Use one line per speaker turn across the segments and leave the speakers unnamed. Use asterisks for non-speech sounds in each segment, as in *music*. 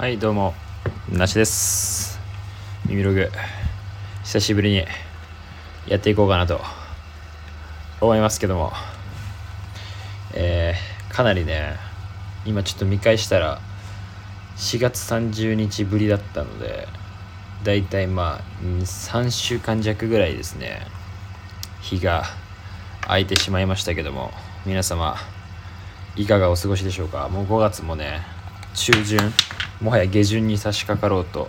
はいどうも。なしです。耳ログ。久しぶりにやっていこうかなと思いますけども。えー、かなりね今ちょっと見返したら4月30日ぶりだったのでだいたいまあ3週間弱ぐらいですね。日が空いてしまいましたけども皆様いかがお過ごしでしょうか。もう5月もね中旬もはや下旬に差し掛かろうと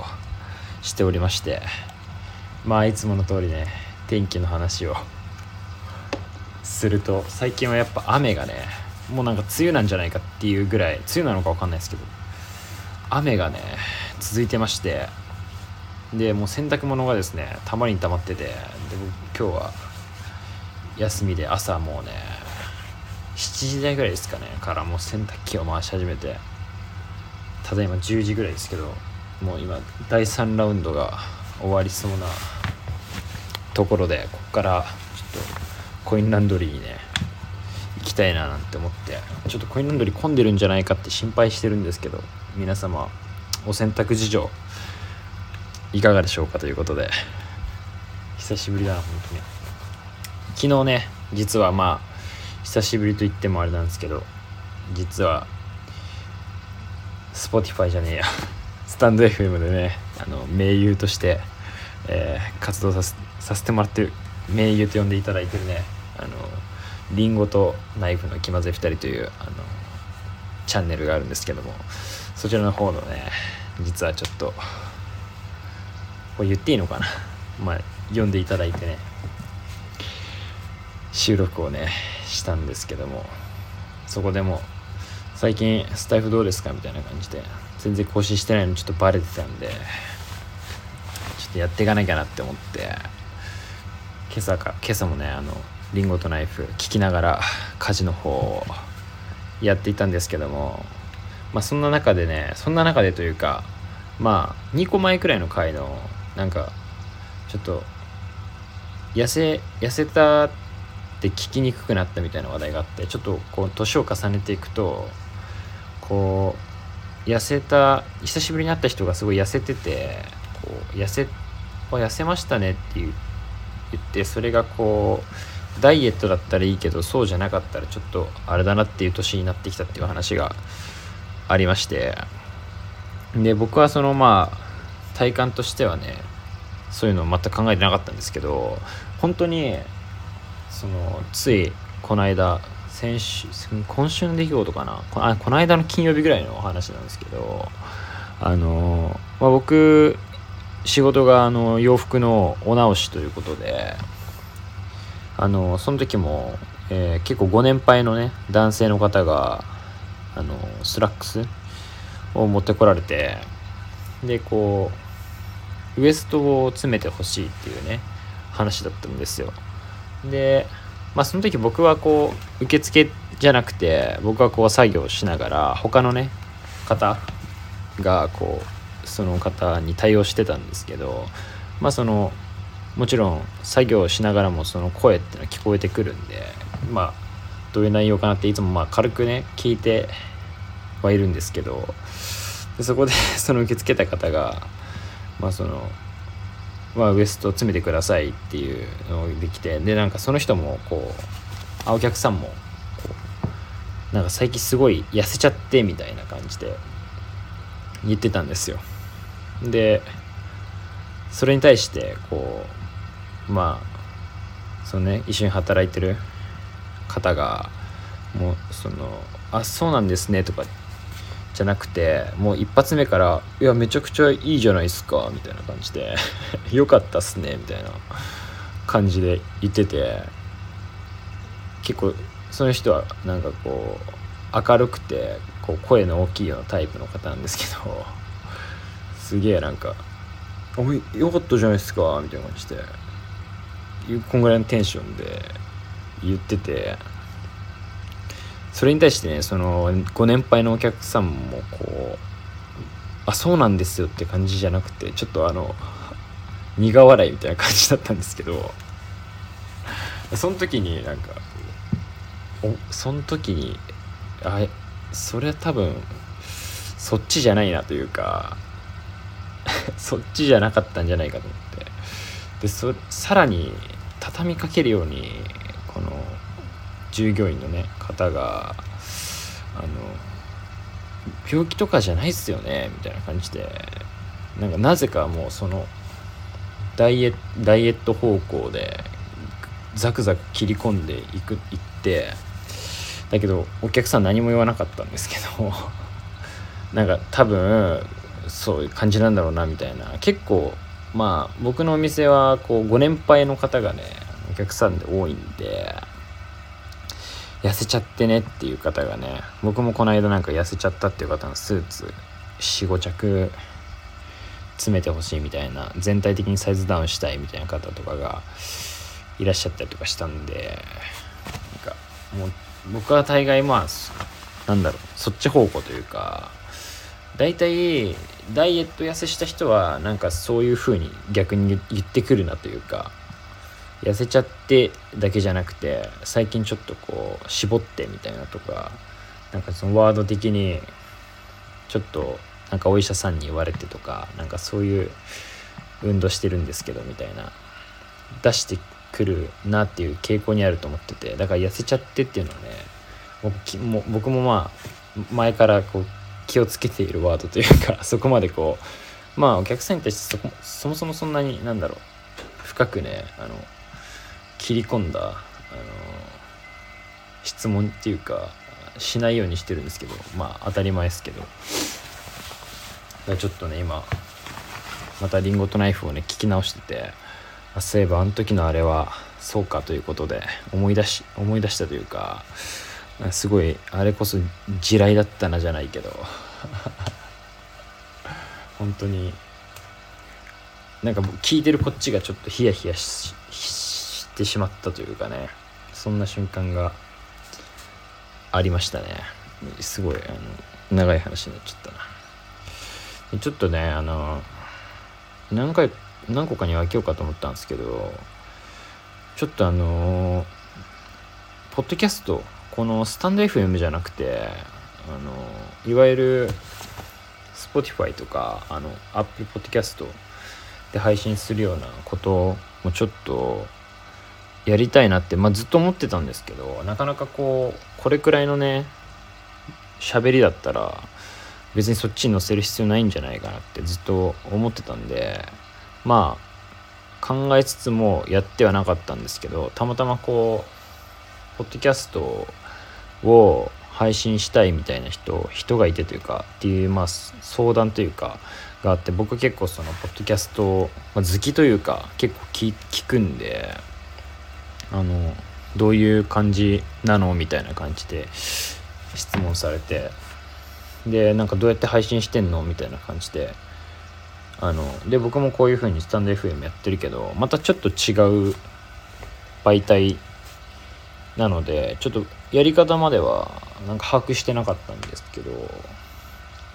しておりましてまあいつもの通りね天気の話をすると最近はやっぱ雨がねもうなんか梅雨なんじゃないかっていうぐらい梅雨なのか分かんないですけど雨がね続いてましてでもう洗濯物がですねたまりにたまっててで今日は休みで朝もうね7時台ぐらいですかねからもう洗濯機を回し始めてただいま10時ぐらいですけどもう今第3ラウンドが終わりそうなところでここからちょっとコインランドリーにね行きたいななんて思ってちょっとコインランドリー混んでるんじゃないかって心配してるんですけど皆様お洗濯事情いかがでしょうかということで久しぶりだな本当に。昨日ね実はまあ久しぶりと言ってもあれなんですけど実は Spotify じゃねえや。スタンド FM でねあの盟友として、えー、活動させてもらってる盟友と呼んでいただいてるねあのリンゴとナイフの気まずい2人というあのチャンネルがあるんですけどもそちらの方のね実はちょっとこれ言っていいのかな？まあ読んでいただいてね収録をねしたんですけどもそこでも最近スタイフどうですか？みたいな感じで全然更新してないのちょっとバレてたんでちょっとやっていかなきゃなって思って今朝か今朝もねあのリンゴとナイフ聞きながら家事の方をやっていたんですけどもまあそんな中でねそんな中でというかまあ2個前くらいの回のなんかちょっと痩せ痩せたって聞きにくくなったみたいな話題があってちょっとこう年を重ねていくとこう痩せた久しぶりに会った人がすごい痩せててこう痩せ痩せましたねって言ってそれがこうダイエットだったらいいけどそうじゃなかったらちょっとあれだなっていう年になってきたっていう話がありまして。で僕はそのまあ体感としてはねそういうのを全く考えてなかったんですけど本当にそのついこの間先週今週の出来事かな？こあこの間の金曜日ぐらいのお話なんですけどあの、まあ、僕仕事があの洋服のお直しということであのその時も、えー、結構ご年配のね男性の方があのスラックスを持ってこられてでこうウエストを詰めてほしいっていうね話だったんですよ。でまあその時僕はこう受付じゃなくて僕はこう作業しながら他のね方がこうその方に対応してたんですけどまあそのもちろん作業しながらもその声ってのは聞こえてくるんでまあどういう内容かなっていつもまあ軽くね聞いてはいるんですけどでそこで *laughs* その受け付けた方がまあそのまあ、ウエスト詰めてくださいっていうのができてでなんかその人もこうあお客さんもなんか最近すごい痩せちゃってみたいな感じで言ってたんですよ。でそれに対してこうまあそのね一緒に働いてる方がもうその「あそうなんですね」とかってじゃなくてもう一発目から「いやめちゃくちゃいいじゃないですか」みたいな感じで「*laughs* よかったっすね」みたいな感じで言ってて結構その人はなんかこう明るくてこう声の大きいようなタイプの方なんですけど *laughs* すげえなんか「およかったじゃないですか」みたいな感じでこんぐらいのテンションで言っててそれに対してねそのご年配のお客さんもこうあそうなんですよって感じじゃなくてちょっとあの苦笑いみたいな感じだったんですけどその時になんかおその時にあそれは多分そっちじゃないなというか *laughs* そっちじゃなかったんじゃないかと思って。でさらに畳みかけるように従業員のね方があの病気とかじゃないっすよねみたいな感じでなんかなぜかもうそのダイエダイエット方向でザクザク切り込んでいくいってだけどお客さん何も言わなかったんですけど *laughs* なんか多分そういう感じなんだろうなみたいな。結構まあ僕のお店はこうご年配の方がねお客さんで多いんで痩せちゃってねっていう方がね僕もこの間なんか痩せちゃったっていう方のスーツ45着詰めてほしいみたいな全体的にサイズダウンしたいみたいな方とかがいらっしゃったりとかしたんでなんかもう僕は大概まあなんだろうそっち方向というか大体ダイエット痩せした人はなんかそういう風に逆に言ってくるなというか痩せちゃってだけじゃなくて最近ちょっとこう絞ってみたいなとかなんかそのワード的にちょっとなんかお医者さんに言われてとかなんかそういう運動してるんですけどみたいな出してくるなっていう傾向にあると思っててだから痩せちゃってっていうのはね僕もまあ前からこう気をつけているワードというか *laughs* そこまでこうまあお客さんに対してそそもそもそんなになんだろう深くねあの切り込んだあの質問っていうかしないようにしてるんですけどまあ当たり前ですけど。ちょっとね今またリンゴとナイフをね聞き直しててあそういえばあの時のあれはそうかということで思い出し思い出したというかすごいあれこそ地雷だったなじゃないけど。*laughs* 本当になんか聞いてるこっちがちょっとヒヤヒヤしてしまったというかねそんな瞬間がありましたね。すごいあの長い話になっちゃったな。ちょっとねあの何回何個かに分けようかと思ったんですけどちょっとあのポッドキャストこのスタンド FM じゃなくてあのいわゆる Spotify とかあの Apple Podcast で配信するようなこともちょっとやりたいなって、まあ、ずっと思ってたんですけどなかなかこうこれくらいのね喋りだったら別にそっちに載せる必要ないんじゃないかなってずっと思ってたんでまあ考えつつもやってはなかったんですけどたまたまこうポッドキャストを配信したいみたいな人人がいてというかっていうまあ相談というかがあって僕結構そのポッドキャスト、ま、好きというか結構聞くんであのどういう感じなのみたいな感じで質問されてでなんかどうやって配信してんのみたいな感じであので僕もこういう風にスタンド FM やってるけどまたちょっと違う媒体なのでちょっとやり方まではなんか把握してなかったんですけど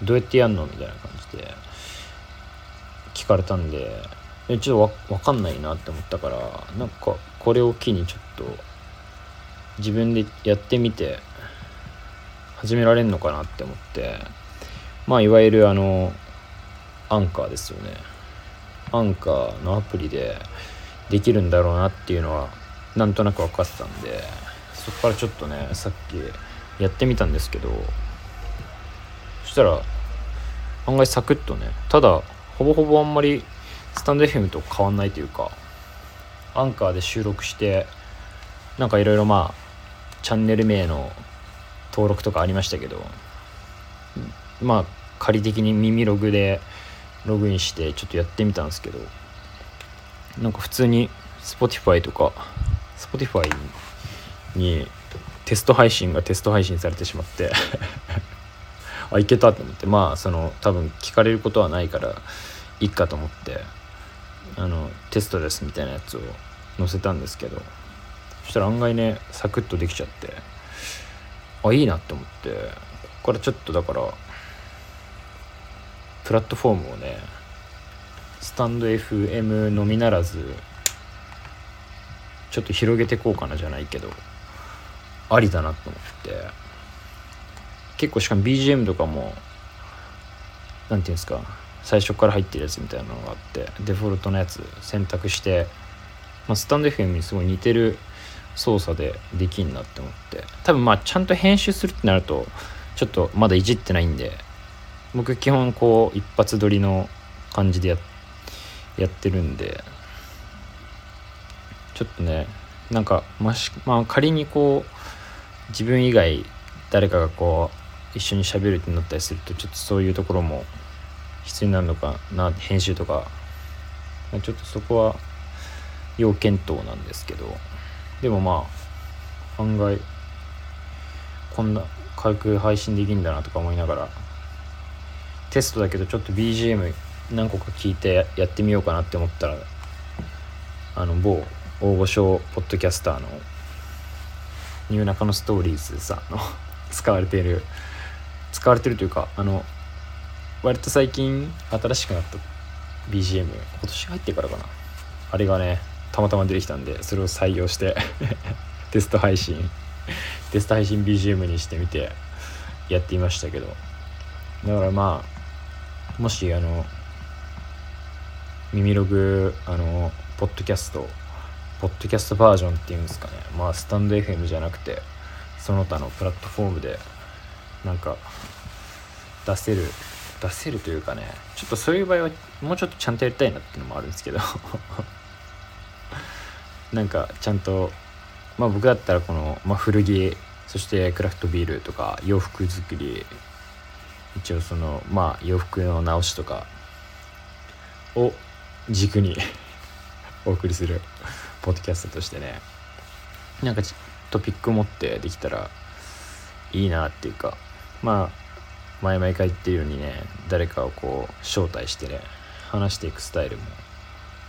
どうやってやんのみたいな感じで聞かれたんでちょっとわかんないなって思ったからなんかこれを機にちょっと自分でやってみて始められるのかなって思ってまあいわゆるあのアンカーですよね。アンカーのアプリでできるんだろうなっていうのはなんとなく分かってたんでそこからちょっとねさっきやってみたんですけどそしたら案外サクッとねただほぼほぼあんまりスタンド FM と変わんないというかアンカーで収録してなんかいろいろまあチャンネル名の登録とかありましたけどまあ仮的に耳ログでログインしてちょっとやってみたんですけどなんか普通に Spotify とか Spotify にテスト配信がテスト配信されてしまって *laughs* あいけたと思ってまあその多分聞かれることはないからいっかと思ってあのテストですみたいなやつを載せたんですけどそしたら案外ねサクッとできちゃってあいいなって思ってここからちょっとだからプラットフォームをねスタンド FM のみならずちょっと広げてこうかなじゃないけどありだなと思って結構しかも BGM とかも何て言うんですか最初から入ってるやつみたいなのがあってデフォルトのやつ選択して、まあ、スタンド FM にすごい似てる操作でできんなって思って。多分まあちゃんと編集するってなるとちょっとまだいじってないんで僕基本こう一発撮りの感じでややってるんでちょっとねなんかまし、まあ、仮にこう自分以外誰かがこう一緒にしゃべるってなったりするとちょっとそういうところも必要になるのかな編集とか。ちょっとそこは要検討なんですけど。でもまあ案外こんな軽く配信できるんだなとか思いながら。テストだけどちょっと BGM 何個か聞いてやってみようかなって思ったらあの某大御所ポッドキャスターのニューナカのストーリーズさんの使われている使われてるというかあの割と最近新しくなった BGM 今年入ってからかな。あれがねたまたま出てきたんでそれを採用して *laughs* テスト配信テスト配信 BGM にしてみてやっていましたけど。だからまあもしあの耳ログあのポッドキャストポッドキャストバージョンっていうんですかね。まあスタンド FM じゃなくてその他のプラットフォームでなんか出せる出せるというかねちょっとそういう場合はもうちょっとちゃんとやりたいなっていうのもあるんですけど。*laughs* なんかちゃんとまあ僕だったらこの、まあ、古着そしてクラフトビールとか洋服作り一応そのまあ洋服の直しとかを軸に *laughs* お送りするポッドキャストとしてねなんかトピック持ってできたらいいなっていうかまあ前々から言ってるようにね誰かをこう招待してね話していくスタイルも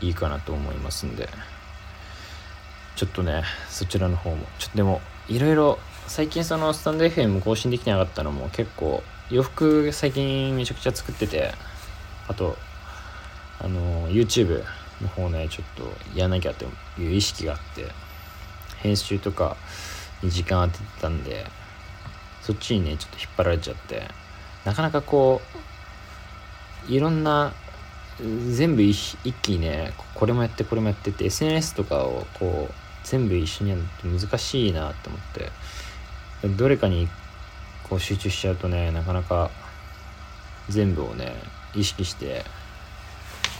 いいかなと思いますんでちょっとねそちらの方もちょっとでもいろいろ最近そのスタンド FM 更新できてなかったのも結構洋服最近めちゃくちゃ作っててあとあの YouTube の方ねちょっとやらなきゃという意識があって編集とかに時間当ててたんでそっちにねちょっと引っ張られちゃってなかなかこういろんな全部一気にねこれもやってこれもやってって SNS とかをこう全部一緒にやるって難しいなって思ってどれかにこう集中しちゃうとねなかなか全部をね意識して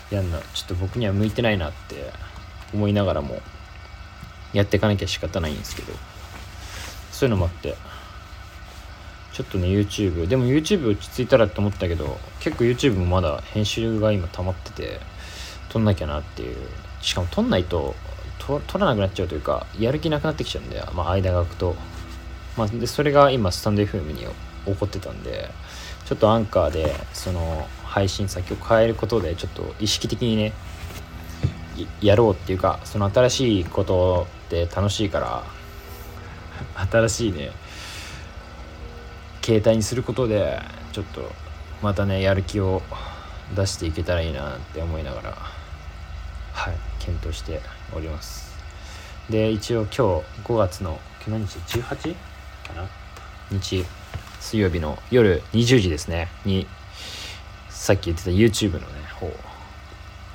やんなちょっと僕には向いてないなって思いながらもやっていかなきゃ仕方ないんですけどそういうのもあって。ちょっとね YouTube でも YouTube 落ち着いたらって思ったけど結構 YouTube もまだ編集が今溜まってて撮んなきゃなっていう。しかも撮んないと撮らなくなっちゃうというかやる気なくなってきちゃうんだよ。まあ間が空くと。まあでそれが今スタンド FM に起こってたんでちょっとアンカーでその配信先を変えることでちょっと意識的にねやろうっていうかその新しいことって楽しいから新しいね携帯にすることでちょっとまたねやる気を出していけたらいいなって思いながらはい検討しております。で一応今日5月の今日何日？18? かな？日水曜日の夜20時ですね。にさっき言ってた YouTube のね方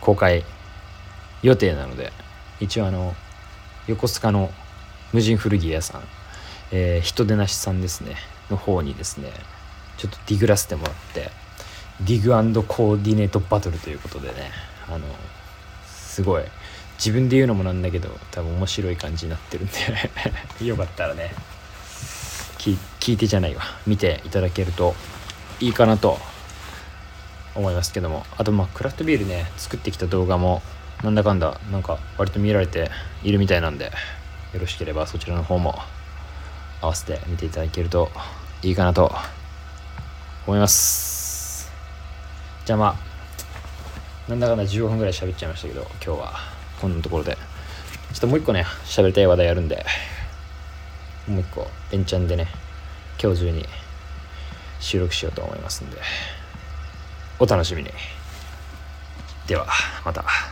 公開予定なので一応あの横須賀の無人古着屋さん、えー、人手なしさんですね。の方にですねちょっとディグらせてもらってディグコーディネートバトルということでねあのすごい。自分で言うのもなんだけど多分面白い感じになってるんで *laughs* よかったらね聞いてじゃないわ。見ていただけるといいかなと思いますけども。あとまあクラフトビールね作ってきた動画もなんだかんだなんか割と見られているみたいなんでよろしければそちらの方も合わせて見ていただけるといいかなと思いますじゃあまあなんだかんだ15分ぐらい喋っちゃいましたけど今日はこんなところでちょっともう一個ね喋りたい話題あるんでもう一個連チャンでね今日中に収録しようと思いますんでお楽しみにではまた。